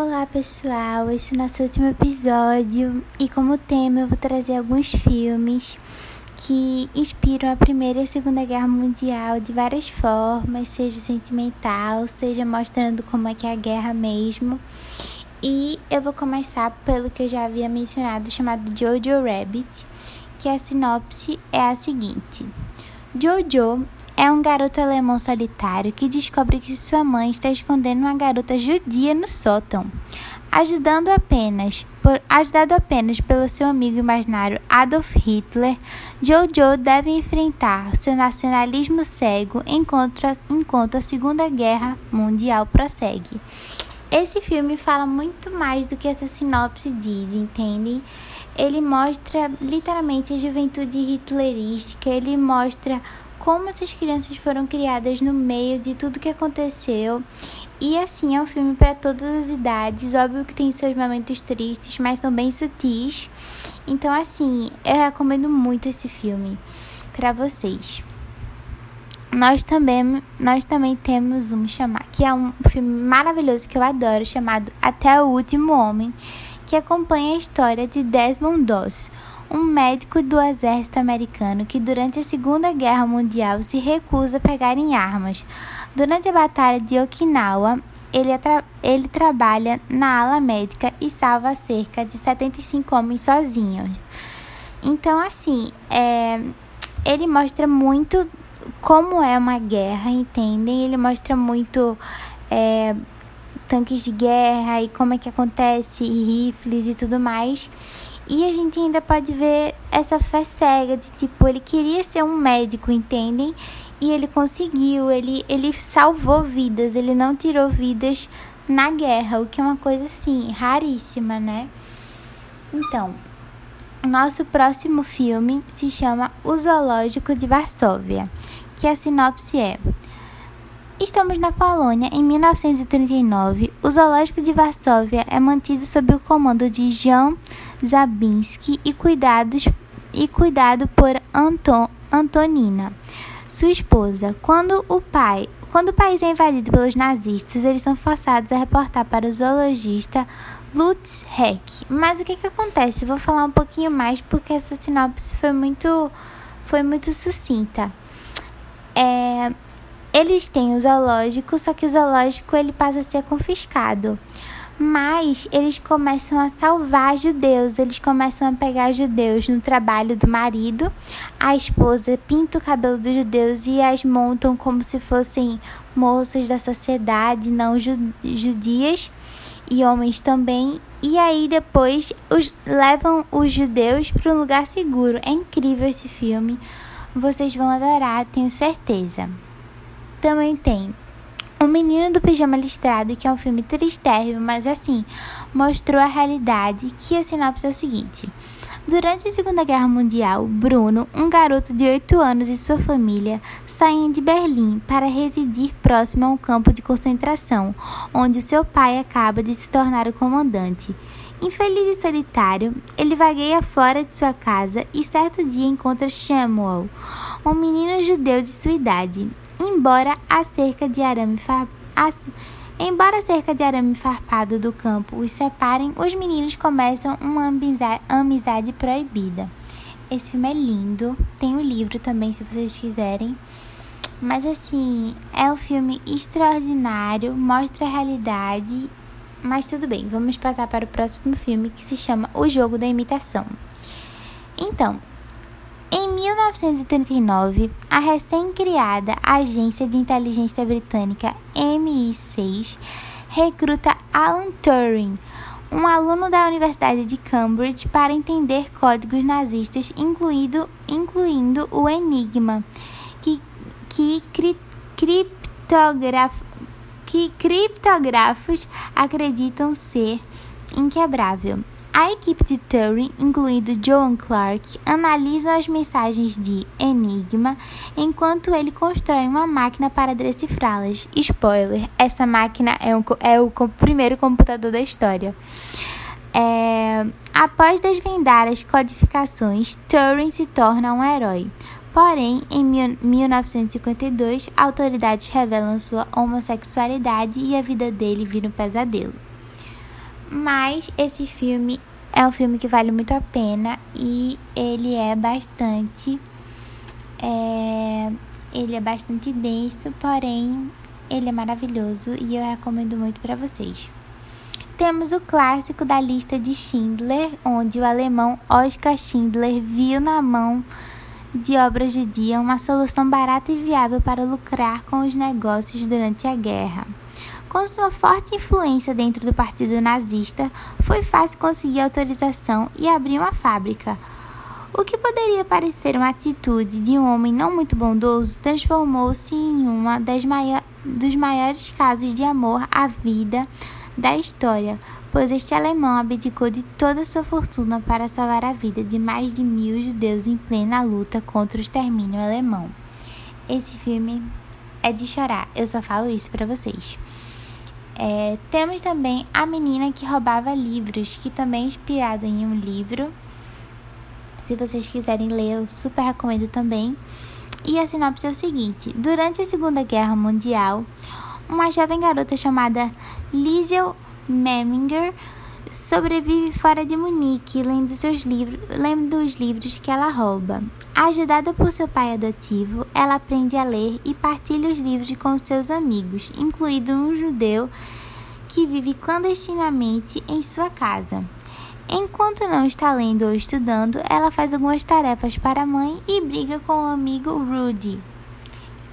Olá pessoal, esse é o nosso último episódio e como tema eu vou trazer alguns filmes que inspiram a Primeira e a Segunda Guerra Mundial de várias formas, seja sentimental, seja mostrando como é que é a guerra mesmo. E eu vou começar pelo que eu já havia mencionado, chamado Jojo Rabbit, que a sinopse é a seguinte. Jojo é um garoto alemão solitário que descobre que sua mãe está escondendo uma garota judia no sótão. Ajudando apenas, por, ajudado apenas pelo seu amigo imaginário Adolf Hitler, Jojo deve enfrentar seu nacionalismo cego enquanto, enquanto a Segunda Guerra Mundial prossegue. Esse filme fala muito mais do que essa sinopse diz, entendem? Ele mostra literalmente a juventude hitlerística, ele mostra como essas crianças foram criadas no meio de tudo que aconteceu. E assim, é um filme para todas as idades. Óbvio que tem seus momentos tristes, mas são bem sutis. Então, assim, eu recomendo muito esse filme para vocês. Nós também, nós também temos um chamar, que é um filme maravilhoso que eu adoro, chamado Até o Último Homem, que acompanha a história de Desmond Doss, um médico do exército americano que durante a Segunda Guerra Mundial se recusa a pegar em armas. Durante a Batalha de Okinawa, ele, tra ele trabalha na ala médica e salva cerca de 75 homens sozinhos. Então, assim, é, ele mostra muito como é uma guerra, entendem? Ele mostra muito é, tanques de guerra e como é que acontece, rifles e tudo mais. E a gente ainda pode ver essa fé cega de tipo, ele queria ser um médico, entendem? E ele conseguiu, ele, ele salvou vidas, ele não tirou vidas na guerra, o que é uma coisa assim, raríssima, né? Então, nosso próximo filme se chama O Zoológico de Varsóvia, que a sinopse é Estamos na Polônia em 1939. O Zoológico de Varsóvia é mantido sob o comando de Jan Zabinski e, cuidados, e cuidado por Anton, Antonina, sua esposa. Quando o pai quando o país é invadido pelos nazistas, eles são forçados a reportar para o zoologista Lutz Heck. Mas o que, que acontece? vou falar um pouquinho mais porque essa sinopse foi muito, foi muito sucinta. É, eles têm o zoológico, só que o zoológico ele passa a ser confiscado. Mas eles começam a salvar judeus, eles começam a pegar judeus no trabalho do marido. A esposa pinta o cabelo dos judeus e as montam como se fossem moças da sociedade, não judias, e homens também. E aí depois os, levam os judeus para um lugar seguro. É incrível esse filme. Vocês vão adorar, tenho certeza. Também tem O Menino do Pijama Listrado, que é um filme tristérrimo, mas assim, mostrou a realidade, que a sinopse é o seguinte. Durante a Segunda Guerra Mundial, Bruno, um garoto de 8 anos e sua família saem de Berlim para residir próximo a um campo de concentração, onde o seu pai acaba de se tornar o comandante. Infeliz e solitário, ele vagueia fora de sua casa e certo dia encontra Samuel, um menino judeu de sua idade. Embora a cerca de arame farpado, embora cerca de arame farpado do campo os separem, os meninos começam uma amizade, amizade proibida. Esse filme é lindo, tem o um livro também se vocês quiserem. Mas assim, é um filme extraordinário, mostra a realidade. Mas tudo bem, vamos passar para o próximo filme que se chama O Jogo da Imitação. Então, em 1939, a recém-criada Agência de Inteligência Britânica MI6 recruta Alan Turing, um aluno da Universidade de Cambridge, para entender códigos nazistas, incluído, incluindo o Enigma, que, que, cri, que criptógrafos acreditam ser inquebrável. A equipe de Turing, incluindo Joan Clark, analisa as mensagens de Enigma enquanto ele constrói uma máquina para decifrá-las. Spoiler: essa máquina é, um, é o primeiro computador da história. É, após desvendar as codificações, Turing se torna um herói. Porém, em 1952, autoridades revelam sua homossexualidade e a vida dele vira um pesadelo. Mas esse filme é um filme que vale muito a pena e ele é bastante. É, ele é bastante denso, porém ele é maravilhoso e eu recomendo muito para vocês. Temos o clássico da lista de Schindler, onde o alemão Oskar Schindler viu na mão de obras judia uma solução barata e viável para lucrar com os negócios durante a guerra. Com sua forte influência dentro do partido nazista, foi fácil conseguir autorização e abrir uma fábrica. O que poderia parecer uma atitude de um homem não muito bondoso transformou-se em maior, dos maiores casos de amor à vida da história, pois este alemão abdicou de toda sua fortuna para salvar a vida de mais de mil judeus em plena luta contra o extermínio alemão. Esse filme é de chorar, eu só falo isso para vocês. É, temos também A Menina que Roubava Livros, que também é inspirado em um livro. Se vocês quiserem ler, eu super recomendo também. E a sinopse é o seguinte: Durante a Segunda Guerra Mundial, uma jovem garota chamada Liesel Memminger sobrevive fora de Munique, lendo, seus livros, lendo os livros que ela rouba. Ajudada por seu pai adotivo, ela aprende a ler e partilha os livros com seus amigos, incluindo um judeu que vive clandestinamente em sua casa. Enquanto não está lendo ou estudando, ela faz algumas tarefas para a mãe e briga com o amigo Rudy.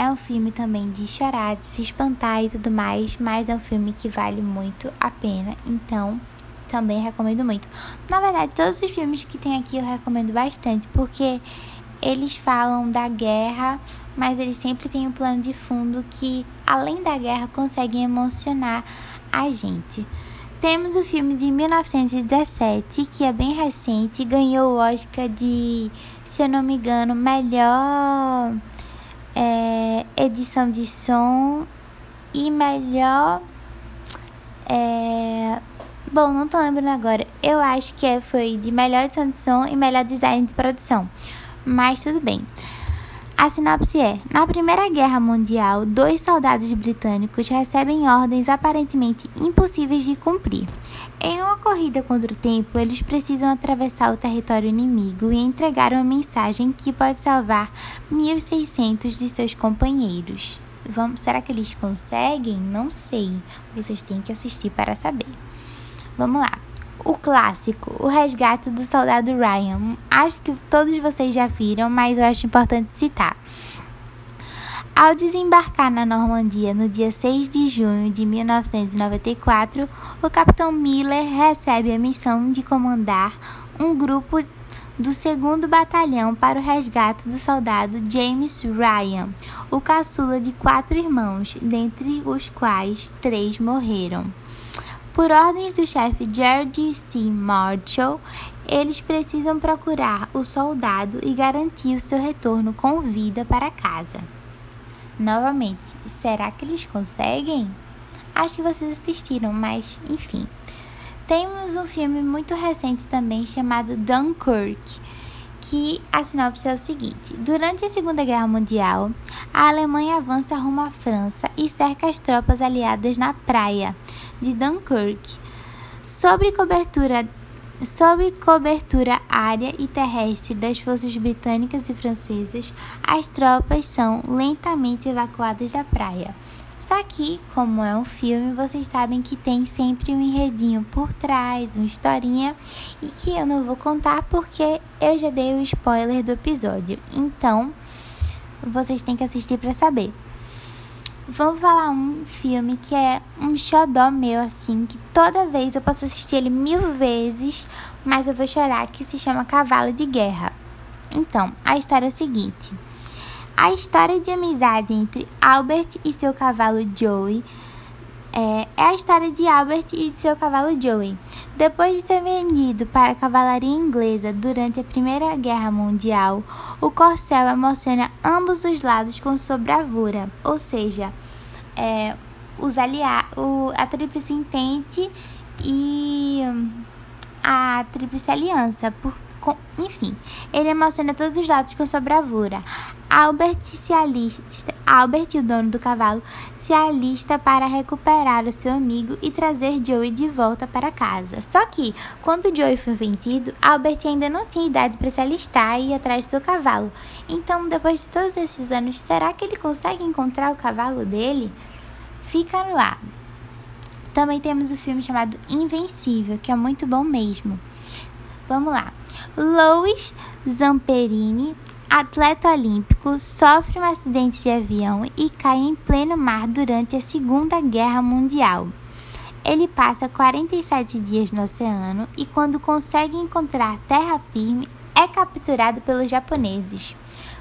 É um filme também de chorar, de se espantar e tudo mais, mas é um filme que vale muito a pena. Então, também recomendo muito. Na verdade, todos os filmes que tem aqui eu recomendo bastante, porque eles falam da guerra, mas eles sempre têm um plano de fundo que, além da guerra, conseguem emocionar a gente. Temos o filme de 1917, que é bem recente, ganhou o Oscar de, se eu não me engano, melhor é, edição de som e melhor é, Bom, não tô lembrando agora. Eu acho que foi de melhor edição de som e melhor design de produção. Mas tudo bem. A sinopse é: Na Primeira Guerra Mundial, dois soldados britânicos recebem ordens aparentemente impossíveis de cumprir. Em uma corrida contra o tempo, eles precisam atravessar o território inimigo e entregar uma mensagem que pode salvar 1.600 de seus companheiros. Vamos, será que eles conseguem? Não sei. Vocês têm que assistir para saber. Vamos lá. O clássico, O Resgate do Soldado Ryan. Acho que todos vocês já viram, mas eu acho importante citar. Ao desembarcar na Normandia no dia 6 de junho de 1994, o capitão Miller recebe a missão de comandar um grupo do 2 Batalhão para o resgate do soldado James Ryan, o caçula de quatro irmãos, dentre os quais três morreram. Por ordens do chefe George C. Marshall, eles precisam procurar o soldado e garantir o seu retorno com vida para casa. Novamente, será que eles conseguem? Acho que vocês assistiram, mas enfim. Temos um filme muito recente também chamado Dunkirk, que a sinopse é o seguinte: Durante a Segunda Guerra Mundial, a Alemanha avança rumo à França e cerca as tropas aliadas na praia de Dunkirk. Sobre cobertura Sob cobertura área e terrestre das forças britânicas e francesas, as tropas são lentamente evacuadas da praia. Só que, como é um filme, vocês sabem que tem sempre um enredinho por trás, uma historinha, e que eu não vou contar porque eu já dei o spoiler do episódio. Então, vocês têm que assistir para saber. Vamos falar um filme que é um xodó meu, assim, que toda vez eu posso assistir ele mil vezes, mas eu vou chorar, que se chama Cavalo de Guerra. Então, a história é o seguinte. A história de amizade entre Albert e seu cavalo Joey é, é, a história de Albert e de seu cavalo Joey. Depois de ser vendido para a cavalaria inglesa durante a Primeira Guerra Mundial, o corcel emociona ambos os lados com sua bravura, ou seja, é, os aliados, a Tríplice Entente e a Tríplice Aliança, com, enfim, ele emociona todos os lados com sua bravura. Albert se alista, Albert, o dono do cavalo, se alista para recuperar o seu amigo e trazer Joey de volta para casa. Só que, quando Joey foi vendido, Albert ainda não tinha idade para se alistar e ir atrás do seu cavalo. Então, depois de todos esses anos, será que ele consegue encontrar o cavalo dele? Fica no ar. Também temos o filme chamado Invencível, que é muito bom mesmo. Vamos lá. Louis Zamperini, atleta olímpico, sofre um acidente de avião e cai em pleno mar durante a Segunda Guerra Mundial. Ele passa 47 dias no oceano e, quando consegue encontrar terra firme, é capturado pelos japoneses.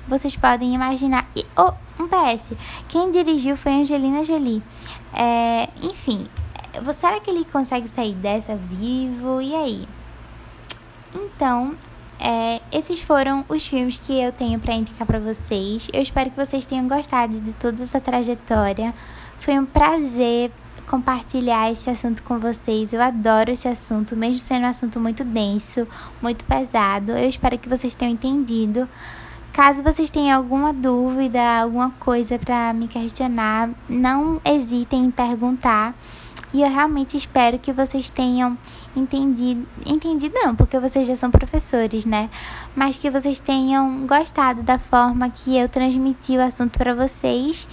Vocês podem imaginar. E, oh, um PS: quem dirigiu foi Angelina Jolie. É, enfim, será que ele consegue sair dessa vivo? E aí? Então, é, esses foram os filmes que eu tenho para indicar para vocês. Eu espero que vocês tenham gostado de toda essa trajetória. Foi um prazer compartilhar esse assunto com vocês. Eu adoro esse assunto, mesmo sendo um assunto muito denso, muito pesado. Eu espero que vocês tenham entendido. Caso vocês tenham alguma dúvida, alguma coisa para me questionar, não hesitem em perguntar. E eu realmente espero que vocês tenham entendido, entendido não, porque vocês já são professores, né? Mas que vocês tenham gostado da forma que eu transmiti o assunto para vocês.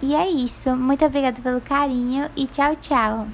E é isso. Muito obrigada pelo carinho e tchau, tchau.